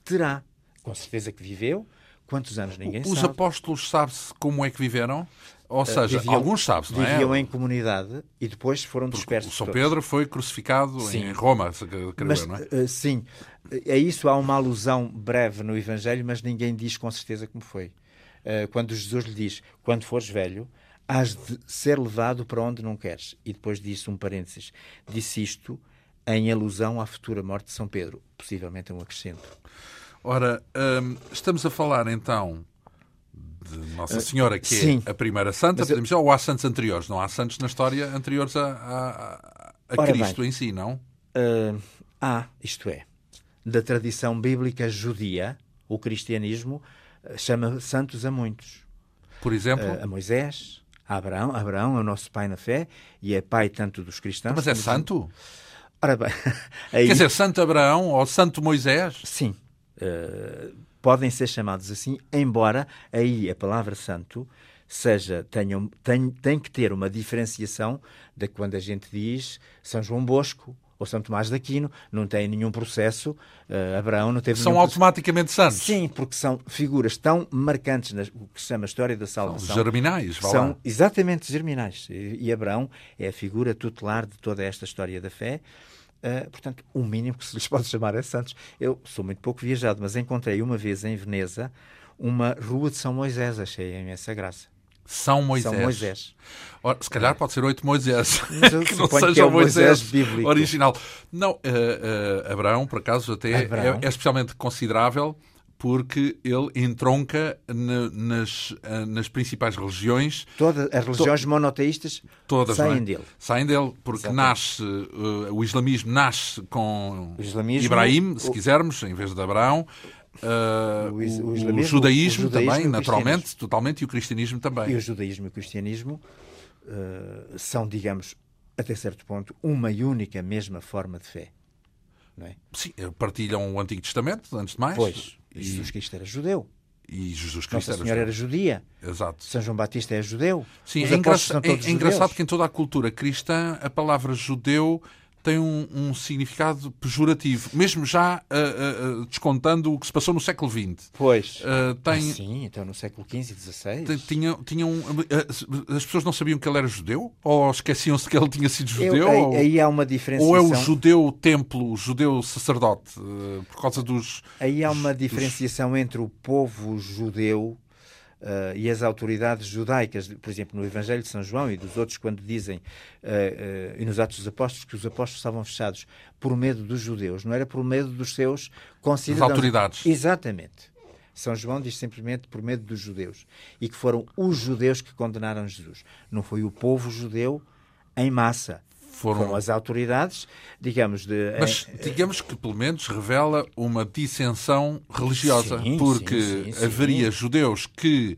terá, com certeza que viveu. Quantos anos ninguém os sabe. Os apóstolos sabe-se como é que viveram? Ou Uh, seja, viviam, alguns sabem, não é? Viviam em comunidade e depois foram dispersos. O São todos. Pedro foi crucificado Sim. em Roma, creio Mas, eu, não é? uh, sim, a isso há uma alusão breve no Evangelho, mas ninguém diz com certeza como foi. Uh, quando Jesus lhe diz: Quando fores velho, has de ser levado para onde não queres. E depois disse um parênteses: Disse isto em alusão à futura morte de São Pedro. Possivelmente um acrescento. Ora, hum, estamos a falar então de Nossa Senhora, que Sim. é a primeira santa, eu- podemos dizer, ou há santos anteriores? Não há santos na história anteriores a, a- a- Ora Cristo bem. em si, não? Uh, há, isto é, da tradição bíblica judia, o cristianismo uh, chama santos a muitos. Por exemplo, Uh, a Moisés, a Abraão. Abraão é o nosso pai na fé e é pai tanto dos cristãos. mas é santo? Ora bem, aí, Quer dizer, Santo Abraão ou Santo Moisés? sim, uh, podem ser chamados assim, embora aí a palavra santo seja, tenham, tem, tem que ter uma diferenciação de quando a gente diz São João Bosco ou São Tomás de Aquino, não tem nenhum processo, uh, Abraão não teve São processo. automaticamente santos? Sim, porque são figuras tão marcantes na o que se chama história da salvação. germinais, vá são exatamente germinais. E, e Abraão é a figura tutelar de toda esta história da fé. Uh, portanto, o mínimo que se lhes pode chamar é santos. Eu sou muito pouco viajado, mas encontrei uma vez em Veneza uma rua de São Moisés, achei imensa graça. São Moisés. São Moisés. Ora, se calhar pode ser oito Moisés. Que não seja que é o Moisés, Moisés bíblico. original. Não, eh, eh, Abraão, por acaso, até. É, é especialmente considerável porque ele entronca na- nas, eh, nas principais religiões, Todas as religiões monoteístas todas, saem não é? dele. Saem dele, porque Exatamente. nasce, eh, o islamismo nasce com islamismo- Ibrahim, se o- quisermos, em vez de Abraão. Eh, O is- o o, judaísmo o judaísmo também, naturalmente, totalmente, e o cristianismo também. E o judaísmo e o cristianismo uh, são, digamos, até certo ponto, uma e única mesma forma de fé. Não é? Sim, partilham o Antigo Testamento, antes de mais. Pois, E, Jesus Cristo era judeu. e Jesus Cristo Nossa era Senhora era judia. Exato. São João Batista é judeu. Sim, Os é, é- é engraçado judeus. que em toda a cultura cristã a palavra judeu tem um, um significado pejorativo, mesmo já ah, ah, descontando o que se passou no século XX. Pois. Ah, Ah, tem, sim, então no século XV e XVI. tem- tinham, tinham, ah, as pessoas não sabiam que ele era judeu? Ou esqueciam-se que ele tinha sido Eu- judeu? aí, ou, aí há uma ou diferenciação. é o judeu templo, o judeu sacerdote, por causa dos. Aí há uma dos- diferenciação entre o povo judeu eh, e as autoridades judaicas, por exemplo, no Evangelho de São João e dos outros, quando dizem, eh, eh, e nos Atos dos Apóstolos, que os apóstolos estavam fechados por medo dos judeus, não era por medo dos seus concidadãos. autoridades. Exatamente. São João diz simplesmente por medo dos judeus. E que foram os judeus que condenaram Jesus. Não foi o povo judeu em massa. Foram- Foram as autoridades, digamos, de. Mas em- digamos que pelo menos revela uma dissensão religiosa, Sim, porque sim, sim, haveria judeus que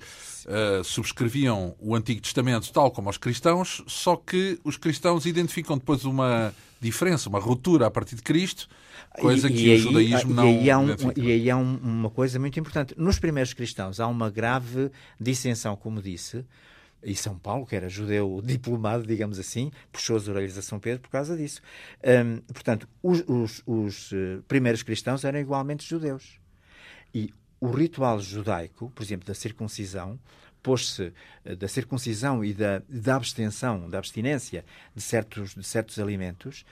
ah, subscreviam o Antigo Testamento tal como os cristãos, só que os cristãos identificam depois uma diferença, uma ruptura a partir de Cristo, coisa E- que e o aí- judaísmo e não aí há, um- e aí há um- uma coisa muito importante. Nos primeiros cristãos há uma grave dissensão, como disse, e São Paulo, que era judeu diplomado, digamos assim, puxou as orelhas a São Pedro por causa disso. Hum, portanto, os, os- os, eh, primeiros cristãos eram igualmente judeus. E o ritual judaico, por exemplo, da circuncisão, pôs-se eh, da circuncisão e da, da abstenção, da abstinência de certos, de certos alimentos,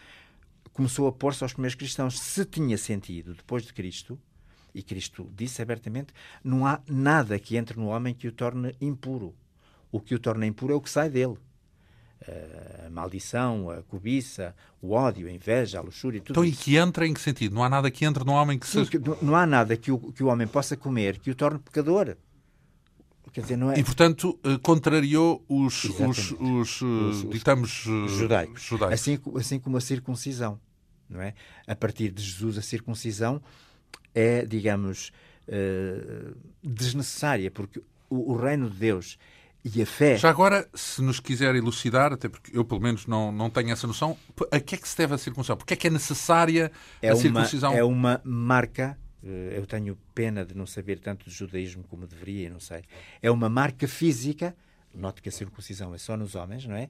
começou a pôr-se aos primeiros cristãos. Se tinha sentido depois de Cristo, e Cristo disse abertamente, não há nada que entre no homem que o torne impuro. O que o torna impuro é o que sai dele. A maldição, a cobiça, o ódio, a inveja, a luxúria, tudo Então, e isso. que entra em que sentido? Não há nada que entre no homem que seja. não- não há nada que o, que o homem possa comer que o torne pecador. Quer dizer, não é? E, portanto, eh, contrariou os, os, eh, Os- os ditamos eh, judaicos. judaicos. Assim, assim como a circuncisão. Não é? A partir de Jesus, a circuncisão é, digamos, eh, desnecessária, porque o, o reino de Deus E a fé. Já agora, se nos quiser elucidar, até porque eu pelo menos não, não tenho essa noção, a que é que se deve a circuncisão? Porque é que é necessária é a uma, circuncisão? É uma marca. eh, Eu tenho pena de não saber tanto de judaísmo como deveria, não sei. É uma marca física. Note que a circuncisão é só nos homens, não é?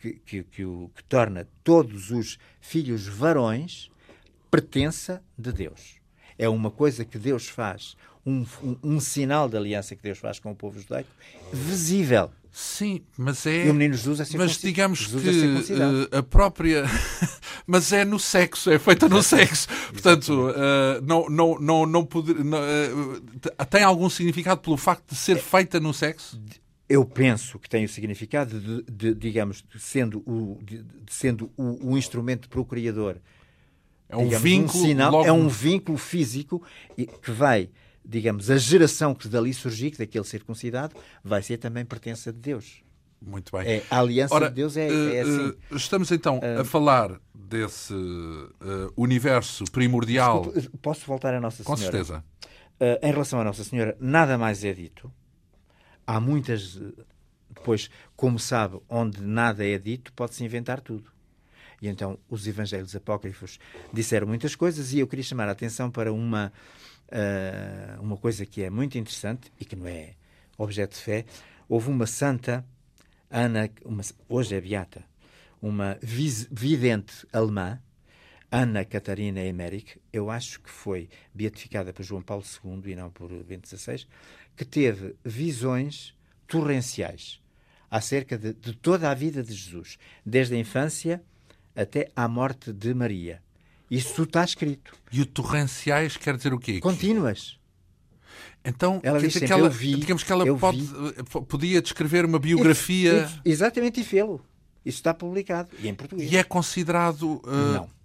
Que, que, que, o, que torna todos os filhos varões pertença de Deus. É uma coisa que Deus faz, um, um, um sinal de aliança que Deus faz com o povo judaico, visível. Sim, mas é. E o menino Jesus é Mas digamos Jesus que é circuncidado. eh, a própria. mas é no sexo, é feita no sexo. Portanto, eh, não, não, não, não poder, não, eh, tem algum significado pelo facto de ser feita no sexo? Eu penso que tem o significado de, de, digamos, de sendo o, de, sendo o, o instrumento procriador. É um digamos, vínculo. sinal, logo... é um vínculo físico e que vai, digamos, a geração que dali surgir, que daquele circuncidado, vai ser também pertença de Deus. Muito bem. É, a aliança Ora, de Deus é, eh, é assim. eh, estamos então a falar desse eh, universo primordial. Desculpe, posso voltar à Nossa Com Senhora? certeza. Uh, em relação à Nossa Senhora, nada mais é dito. Há muitas. uh, Depois, como sabe, onde nada é dito, pode-se inventar tudo. E então os evangelhos apócrifos disseram muitas coisas e eu queria chamar a atenção para uma, uh, uma coisa que é muito interessante e que não é objeto de fé. Houve uma santa, Ana, uma, hoje é beata, uma vidente alemã, Ana Catarina Emmerich, eu acho que foi beatificada por João Paulo II e não por Bento XVI, que teve visões torrenciais acerca de, de toda a vida de Jesus, desde a infância até à morte de Maria. Isso tudo está escrito. E o torrenciais quer dizer o quê? Contínuas. Então, Ela diz dizer sempre, que ela, "Eu vi, digamos que ela pode, vi." eh, podia descrever uma biografia Isso- isso- exatamente, e fê-lo. Isso está publicado. E em português. e é considerado. eh, Não.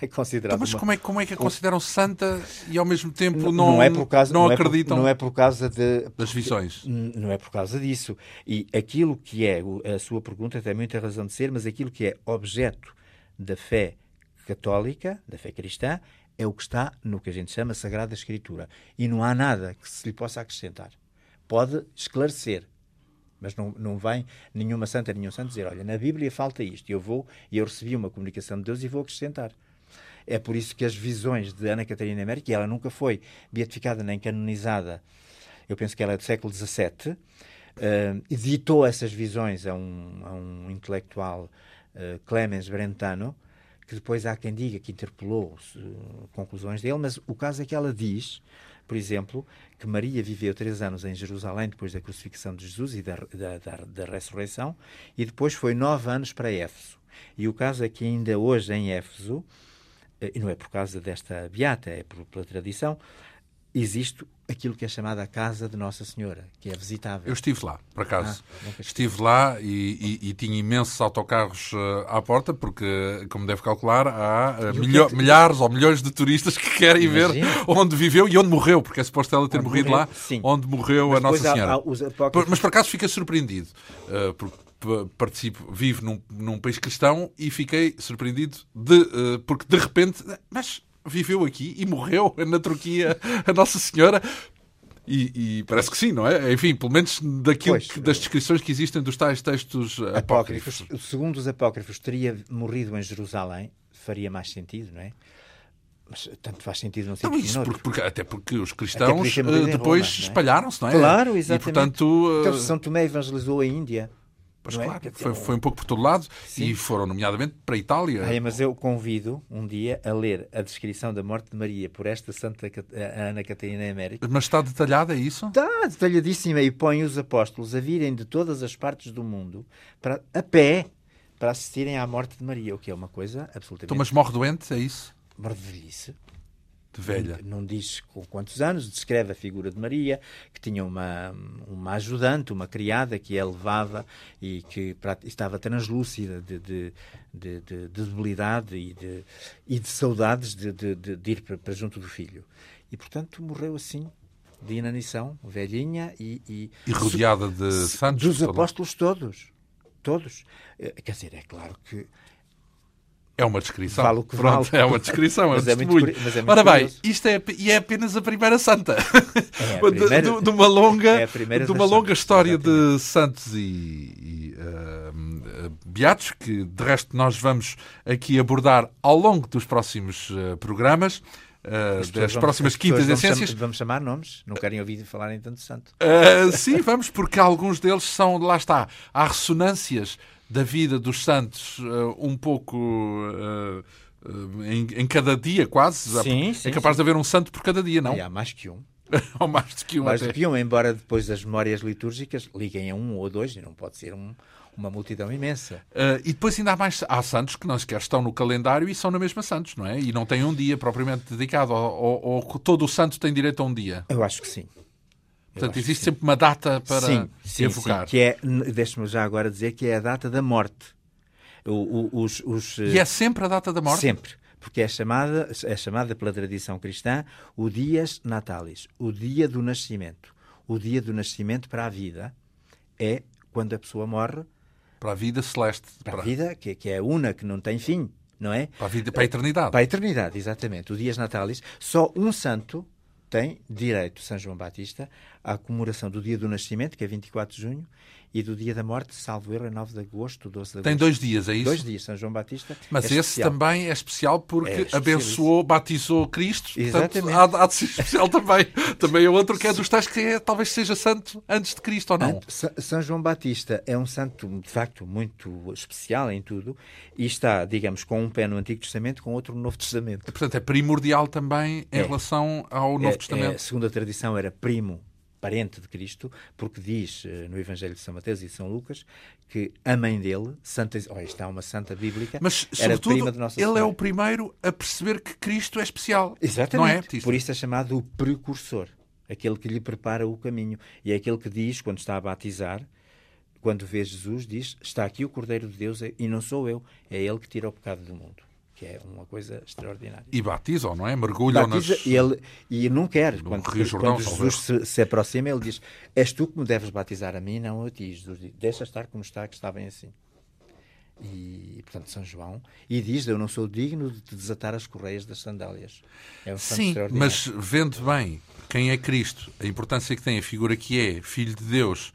É considerado então, mas uma- como é, como é que a consideram santa e ao mesmo tempo Não, não, é por causa, não não é por- acreditam não é por causa de das visões? Não é por causa disso. E aquilo que é, a sua pergunta tem muita razão de ser, mas aquilo que é objeto da fé católica, da fé cristã, é o que está no que a gente chama Sagrada Escritura. E não há nada que se lhe possa acrescentar. Pode esclarecer, mas não, não vem nenhuma santa, nenhum santo dizer, olha, na Bíblia falta isto, eu vou, e eu recebi uma comunicação de Deus e vou acrescentar. É por isso que as visões de Ana Catarina América, ela nunca foi beatificada nem canonizada, eu penso que ela é do século XVII, uh, editou essas visões a um, a um intelectual, uh, Clemens Brentano, que depois há quem diga que interpelou uh, conclusões dele, mas o caso é que ela diz, por exemplo, que Maria viveu três anos em Jerusalém depois da crucifixão de Jesus e da, da, da, da ressurreição, e depois foi nove anos para Éfeso. E o caso é que ainda hoje em Éfeso, e não é por causa desta beata, é por, pela tradição, existe aquilo que é chamada a Casa de Nossa Senhora, que é visitável. Eu estive lá, por acaso. Ah, estive. lá e, e- e tinha imensos autocarros eh, à porta, porque, como deve calcular, há eh, que milho- é que- milhares ou milhões de turistas que querem ver Imagina. onde viveu e onde morreu, porque é suposto ela ter Onde morrido morreu, lá, sim. onde morreu Mas a Nossa há- Senhora. há apócrifos- Mas por acaso fiquei surpreendido, eh, porque participo, vivo num, num país cristão e fiquei surpreendido de, porque de repente, mas viveu aqui e morreu na Turquia a Nossa Senhora. E, e parece que sim, não é? Enfim, pelo menos daquilo Pois. que- das descrições que existem dos tais textos eh, apócrifos. apócrifos. Segundo os apócrifos, teria morrido em Jerusalém, faria mais sentido, não é? Mas tanto faz sentido num Então, sítio isso porque, porque- até porque os cristãos ter eh, depois não é? espalharam-se, não é? Claro, E exatamente. portanto, eh, Então, São Tomé evangelizou a Índia. Pois não é? claro, dizer, foi, foi um pouco por todo lado Sim. e foram, nomeadamente, para a Itália. Ai, mas eu convido um dia a ler a descrição da morte de Maria por esta Santa a Ana Catarina América. Mas está detalhado, é isso? Está detalhadíssima e põe os apóstolos a virem de todas as partes do mundo para, a pé para assistirem à morte de Maria, o que é uma coisa absolutamente Então, mas morre doente, é isso? maravilhice. De velha. Não diz com quantos anos, descreve a figura de Maria, que tinha uma, uma ajudante, uma criada que a levava e que estava translúcida de, de, de, de- de debilidade e de, e de saudades de, de, de- de ir para, junto do filho. E, portanto, morreu assim, de inanição, velhinha e... E, E rodeada de santos. Dos apóstolos todos. Todos. Eh, Quer dizer, é claro que É uma descrição. Vale o que Pronto, vale. é uma descrição, é um Mas é muito testemunho. é muito Ora bem, curioso. isto é, e é apenas a primeira santa. É a De- primeira- de, de uma longa, é a de uma longa história de santos e, e, ah, beatos, que de resto nós vamos aqui abordar ao longo dos próximos ah, programas, As pessoas das próximas quintas essências. Vamos chamar nomes? Não querem ouvir falar em tanto santo. Uh, sim, vamos, porque alguns deles são, lá está, há ressonâncias da vida dos santos uh, um pouco uh, em, em cada dia, quase. Sim, é sim, capaz sim. de haver um santo por cada dia, não? E há mais que um. Ou mais do que um Mais até. do que um, embora depois as memórias litúrgicas liguem a um ou dois, e não pode ser um- uma multidão imensa. Uh, e depois ainda há mais há santos que não sequer estão no calendário e são na mesma santos, não é? E não têm um dia propriamente dedicado, ou, ou- ou todo o santo tem direito a um dia. Eu acho que sim. Portanto, existe sempre uma data para sim, sim, evocar. sim, que é, deixe-me já agora dizer que é a data da morte. O- o- os, os, E é sempre a data da morte? Sempre. Porque é chamada, é chamada pela tradição cristã o Dias Natalis, o dia do nascimento. O dia do nascimento para a vida é quando a pessoa morre, Para a vida celeste. para a vida, que, que é una, que não tem fim, não é? para a vida, para a eternidade. Para a eternidade, exatamente. O Dias Natalis, só um santo tem direito, São João Batista, à comemoração do dia do nascimento, que é 24 de junho, e do dia da morte, salvo erro, é 9 de agosto, 12 de agosto. Tem dois dias, é isso? Dois dias, São João Batista. Mas é esse especial. também é especial porque É abençoou, batizou Cristo. Portanto, Exatamente. há, há de ser especial também. Também é outro que é dos tais que é, talvez seja santo antes de Cristo ou não. São João Batista é um santo, de facto, muito especial em tudo e está, digamos, com um pé no Antigo Testamento, com outro no Novo Testamento. Portanto, é primordial também em É. relação ao Novo É- Testamento. É, segundo a tradição, era primo, parente de Cristo, porque diz eh, no Evangelho de São Mateus e de São Lucas que a mãe dele, Santa, oh, está uma santa bíblica, Mas, era prima de Nossa ele é Senhora. o primeiro a perceber que Cristo é especial. Exatamente. Não é? Por isso é chamado o precursor, aquele que lhe prepara o caminho. E é aquele que diz, quando está a batizar, quando vê Jesus, diz: Está aqui o Cordeiro de Deus e não sou eu, é ele que tira o pecado do mundo. Que é uma coisa extraordinária. E batizam, não é? Mergulham Batiza, nas... ele, e não quer. Quando, Rio Jordão, quando Jesus se, se aproxima, ele diz: És tu que me deves batizar a mim, não a ti. Jesus diz: Deixa estar como está, que está bem assim. E, portanto, São João. E diz: Eu não sou digno de te desatar as correias das sandálias. É um Sim, mas vendo bem quem é Cristo, a importância que tem, a figura que é, Filho de Deus,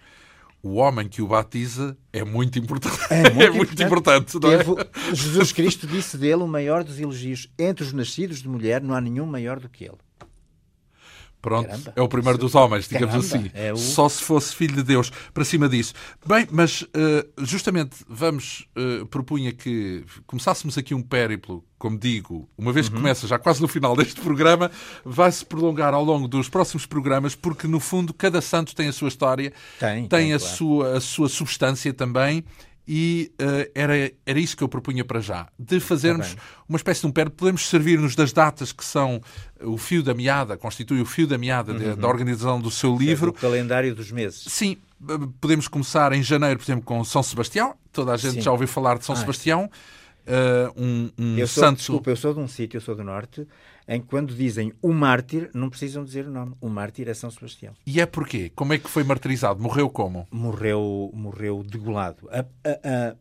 o homem que o batiza é muito importante. É muito, muito importante, não é? Jesus Cristo disse dele o maior dos elogios. Entre os nascidos de mulher não há nenhum maior do que ele. Pronto, Caramba. é o primeiro dos homens, digamos Caramba, assim. é o- Só se fosse filho de Deus, para cima disso. Bem, mas eh, justamente vamos, eh, propunha que começássemos aqui um périplo, como digo, uma vez Uhum. que começa, já quase no final deste programa, vai-se prolongar ao longo dos próximos programas, porque no fundo cada santo tem a sua história, Tem, tem tem, a, claro. sua, a sua substância também. E eh, era, era isso que eu propunha para já, de fazermos Tá uma espécie de um périplo. Podemos servir-nos das datas que são o fio da meada, constitui o fio da meada de- Uhum. da organização do seu É livro. o calendário dos meses. Sim, eh, podemos começar em janeiro, por exemplo, com São Sebastião. Toda a gente Sim. já ouviu falar de São Ah, Sebastião. Eh, um um Eu sou, santo. desculpa, eu sou de um sítio, eu sou do norte, em que quando dizem o mártir, não precisam dizer o nome. O mártir é São Sebastião. E é porquê? Como é que foi martirizado? Morreu como? Morreu, morreu degolado. A- a- a-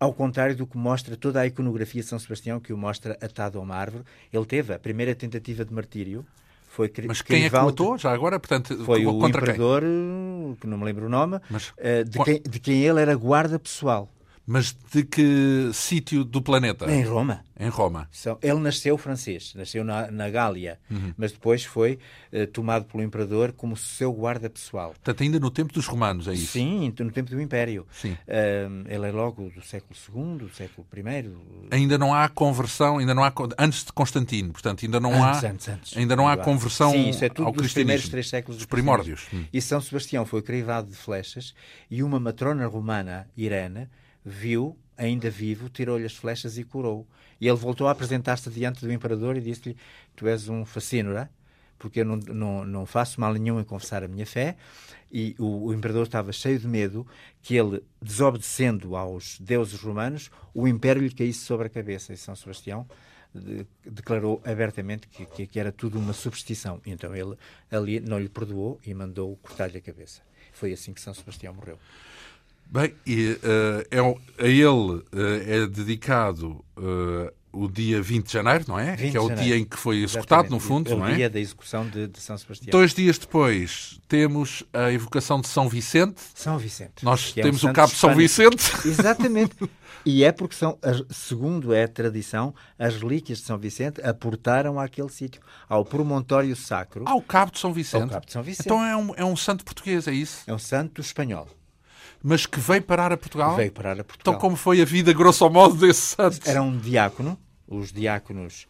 ao contrário do que mostra toda a iconografia de São Sebastião, que o mostra atado a uma árvore, ele teve a primeira tentativa de martírio. Foi Mas quem é que o Crivaldo- matou? Já agora, portanto, Foi o quem? imperador, eh, que não me lembro o nome, Mas- eh, de, quem, de quem ele era guarda pessoal, Mas de que sítio do planeta? em Roma. Em Roma. Ele nasceu francês, nasceu na, na Gália, Uhum. mas depois foi eh, tomado pelo imperador como seu guarda pessoal. Portanto, ainda no tempo dos romanos, é isso? Sim, no tempo do Império. Sim. Eh, ele é logo do século II, do século I. Ainda não há conversão, ainda não há antes de Constantino, portanto, ainda não Antes, há antes, antes. ainda não há conversão Sim, isso é tudo ao dos primeiros três séculos Dos do primórdios. Hum. E São Sebastião foi crivado de flechas e uma matrona romana, Irene, viu, ainda vivo, tirou-lhe as flechas e curou. E ele voltou a apresentar-se diante do imperador e disse-lhe: Tu és um facínora, porque eu não, não, não faço mal nenhum em confessar a minha fé. E o, o imperador estava cheio de medo que ele, desobedecendo aos deuses romanos, o império lhe caísse sobre a cabeça. E São Sebastião de- declarou abertamente que, que, que era tudo uma superstição. Então ele ali não lhe perdoou e mandou cortar-lhe a cabeça. Foi assim que São Sebastião morreu. Bem, e, uh, é, a ele uh, é dedicado uh, o dia 20 de janeiro, não é? que é o dia em que foi executado, Exatamente. no fundo, é não é? O dia da execução de, de, São Sebastião. Dois dias depois temos a evocação de São Vicente. São Vicente. Nós temos é um o cabo de São Vicente. Exatamente. E é porque são, segundo é a tradição, as relíquias de São Vicente aportaram àquele sítio, ao promontório sacro. Ao cabo de São Vicente. Ao cabo de São Vicente. Então é um, é um santo português, é isso? É um santo espanhol mas que veio parar a Portugal? Veio parar a Portugal. Então, como foi a vida, grosso modo, desse santo? Era um diácono. Os diáconos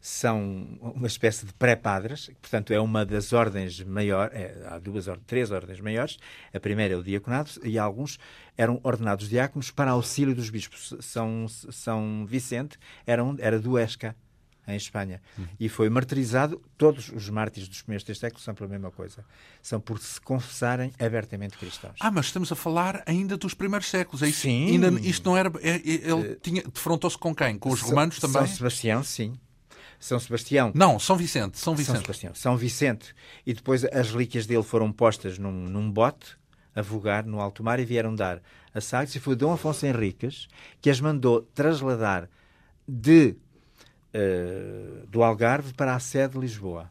são uma espécie de pré-padres, portanto, é uma das ordens maiores. É, há duas, três ordens maiores. A primeira é o diaconado, e alguns eram ordenados diáconos para auxílio dos bispos. São, São Vicente era, um, era do Esca em Espanha. Uhum. E foi martirizado. Todos os mártires dos primeiros três séculos são pela mesma coisa. São por se confessarem abertamente cristãos. Ah, mas estamos a falar ainda dos primeiros séculos, é isso? Sim. Ainda, isto não era. É, é, ele tinha, defrontou-se com quem? Com os romanos também? São Sebastião, sim. São Sebastião. Não, São Vicente. São Vicente. São Sebastião. São Vicente. E depois as relíquias dele foram postas num, num bote a vogar no alto mar e vieram dar a Sagres. E foi Dom Afonso Henriques que as mandou trasladar de uh, do Algarve para a sede de Lisboa.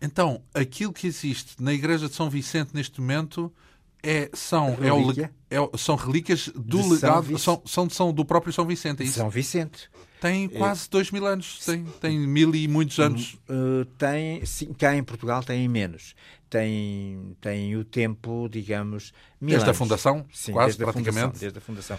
Então, aquilo que existe na Igreja de São Vicente neste momento é, são, é o, é, são relíquias do legado, são, são, são, do próprio São Vicente, é? São Vicente. Tem quase é, dois mil anos, tem, tem mil e muitos anos. Uh, tem, sim, cá em Portugal tem menos. Tem, tem o tempo, digamos, mil desde anos. a fundação, sim, quase desde praticamente. A fundação, desde a fundação.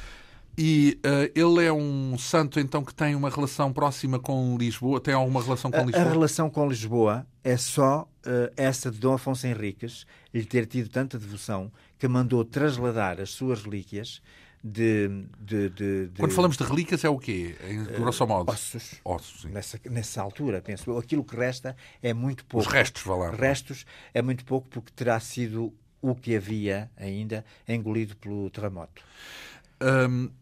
E uh, ele é um santo, então, que tem uma relação próxima com Lisboa? Tem alguma relação com a, Lisboa? A relação com Lisboa é só uh, essa de Dom Afonso Henriques, lhe ter tido tanta devoção, que mandou trasladar as suas relíquias de, de, de, de, Quando falamos de relíquias é o quê? Em grosso modo? Ossos. Ossos, sim. Nessa, nessa altura, penso. Aquilo que resta é muito pouco. Os restos, vá lá. Restos é muito pouco porque terá sido o que havia ainda engolido pelo terremoto.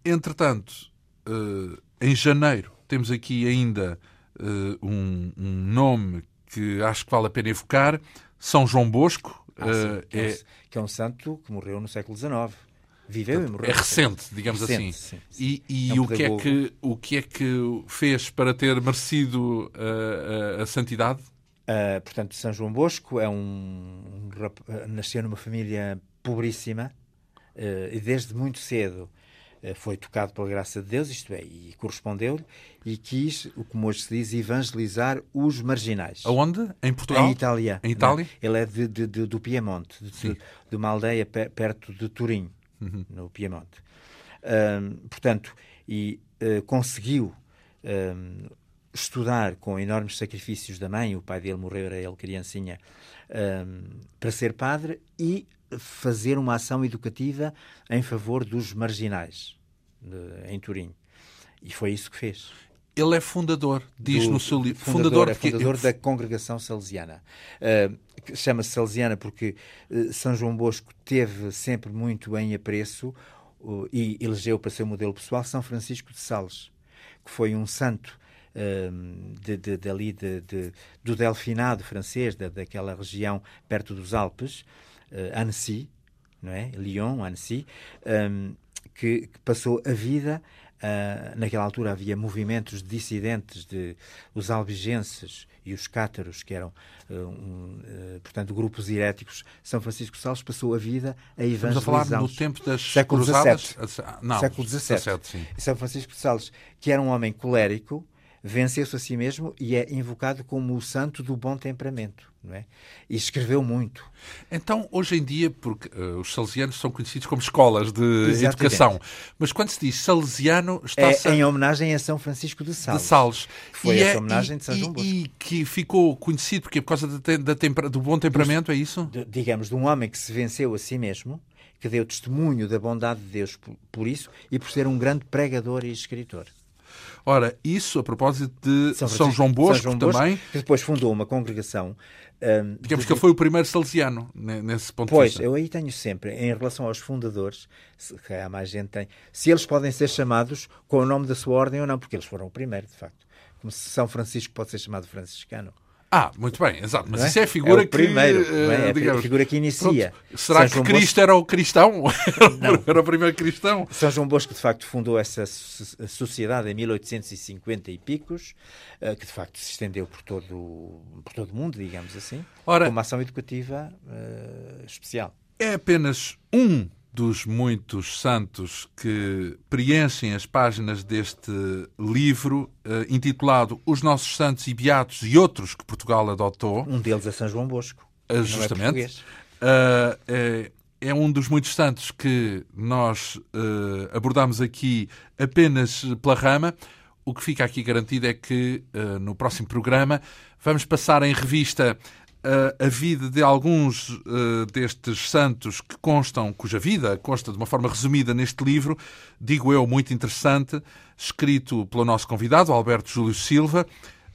Entretanto, uh, em janeiro, temos aqui ainda uh, um, um, nome que acho que vale a pena evocar: São João Bosco. Ah, sim, que, é, é, que, é, um santo que morreu no século XIX. Viveu e morreu. É recente, digamos recente, assim. Sim, sim. E, e é um o, que é que, o que é que fez para ter merecido uh, a, a santidade? Uh, portanto, São João Bosco é um, um, nasceu numa família pobríssima uh, e desde muito cedo foi tocado pela graça de Deus, isto é, e correspondeu-lhe, e quis, o como hoje se diz, evangelizar os marginais. Aonde? Em Portugal? Em Itália. Em Itália? Ele é de, de, de, do Piemonte, de, de, uma aldeia perto de Turim, uhum. no Piemonte. Um, portanto, e uh, conseguiu um, estudar com enormes sacrifícios da mãe, o pai dele morreu, era ele criancinha, um, para ser padre e fazer uma ação educativa em favor dos marginais de, em Turim. E foi isso que fez. Ele é fundador, diz do, no seu livro. Fundador, fundador, é fundador da congregação salesiana. Uh, Chama-se salesiana porque uh, São João Bosco teve sempre muito em apreço uh, e elegeu para ser modelo pessoal São Francisco de Sales, que foi um santo de, de, de, de, do Delfinado francês, da, daquela região perto dos Alpes, Annecy, não é? Lyon, Annecy, um, que, que, passou a vida. Uh, naquela altura havia movimentos dissidentes de os albigenses e os cátaros, que eram, uh, um, uh, portanto, grupos heréticos. São Francisco de Sales passou a vida a evangelizar. Estamos a falar no tempo das século cruzadas? Não, século XVII. São Francisco de Sales, que era um homem colérico, venceu-se a si mesmo e é invocado como o santo do bom temperamento. Não é? E escreveu muito. Então, hoje em dia, porque uh, os salesianos são conhecidos como escolas de Exatamente. educação, mas quando se diz salesiano, está-se... É em homenagem a São Francisco de Sales. De Sales. Foi e essa é, homenagem e, de São João Bosco. E que ficou conhecido porque, por causa da, da do bom temperamento, é isso? De, digamos, de um homem que se venceu a si mesmo, que deu testemunho da bondade de Deus por, por isso e por ser um grande pregador e escritor. Ora, isso a propósito de São, São João Bosco São João também. que depois fundou uma congregação. Um, Digamos de... que ele foi o primeiro salesiano nesse ponto pois, de vista. Pois, eu aí tenho sempre, em relação aos fundadores, se há mais gente tem, se eles podem ser chamados com o nome da sua ordem ou não, porque eles foram o primeiro, de facto. Como se São Francisco pode ser chamado franciscano. Ah, muito bem, exato. Mas é? isso é a figura é o primeiro, que. É? digamos, a figura que inicia. Pronto. Será São que Cristo Bosco... era o cristão? Não. era o primeiro cristão? São João Bosco, de facto, fundou essa sociedade em 1850 e picos, eh, que de facto se estendeu por todo, por todo o mundo, digamos assim, Ora, com uma ação educativa uh, especial. É apenas um dos muitos santos que preenchem as páginas deste livro, uh, intitulado Os Nossos Santos e Beatos e Outros que Portugal adotou. Um deles é São João Bosco. Uh, justamente. É, é, é, um dos muitos santos que nós abordamos aqui apenas pela rama. O que fica aqui garantido é que no próximo programa vamos passar em revista a vida de alguns uh, destes santos que constam, cuja vida consta de uma forma resumida neste livro, digo eu, muito interessante, escrito pelo nosso convidado, Alberto Júlio Silva,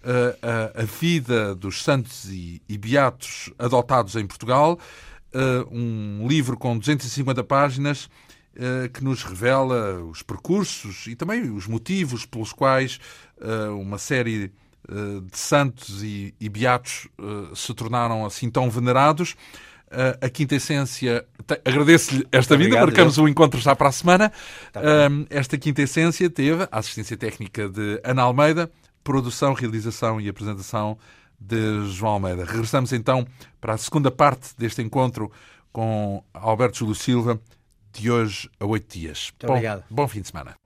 uh, a, a, vida dos santos e, e, beatos adotados em Portugal, uh, um livro com 250 páginas que nos revela os percursos e também os motivos pelos quais uma série eh, de santos e, e beatos uh, se tornaram assim tão venerados. Uh, a Quinta Essência, agradeço-lhe esta vinda, marcamos eu. o encontro já para a semana. Tá esta Quinta Essência teve a assistência técnica de Ana Almeida, produção, realização e apresentação de João Almeida. Regressamos então para a segunda parte deste encontro com Alberto Júlio Silva, de hoje a oito dias. Muito bom, obrigado. Bom fim de semana.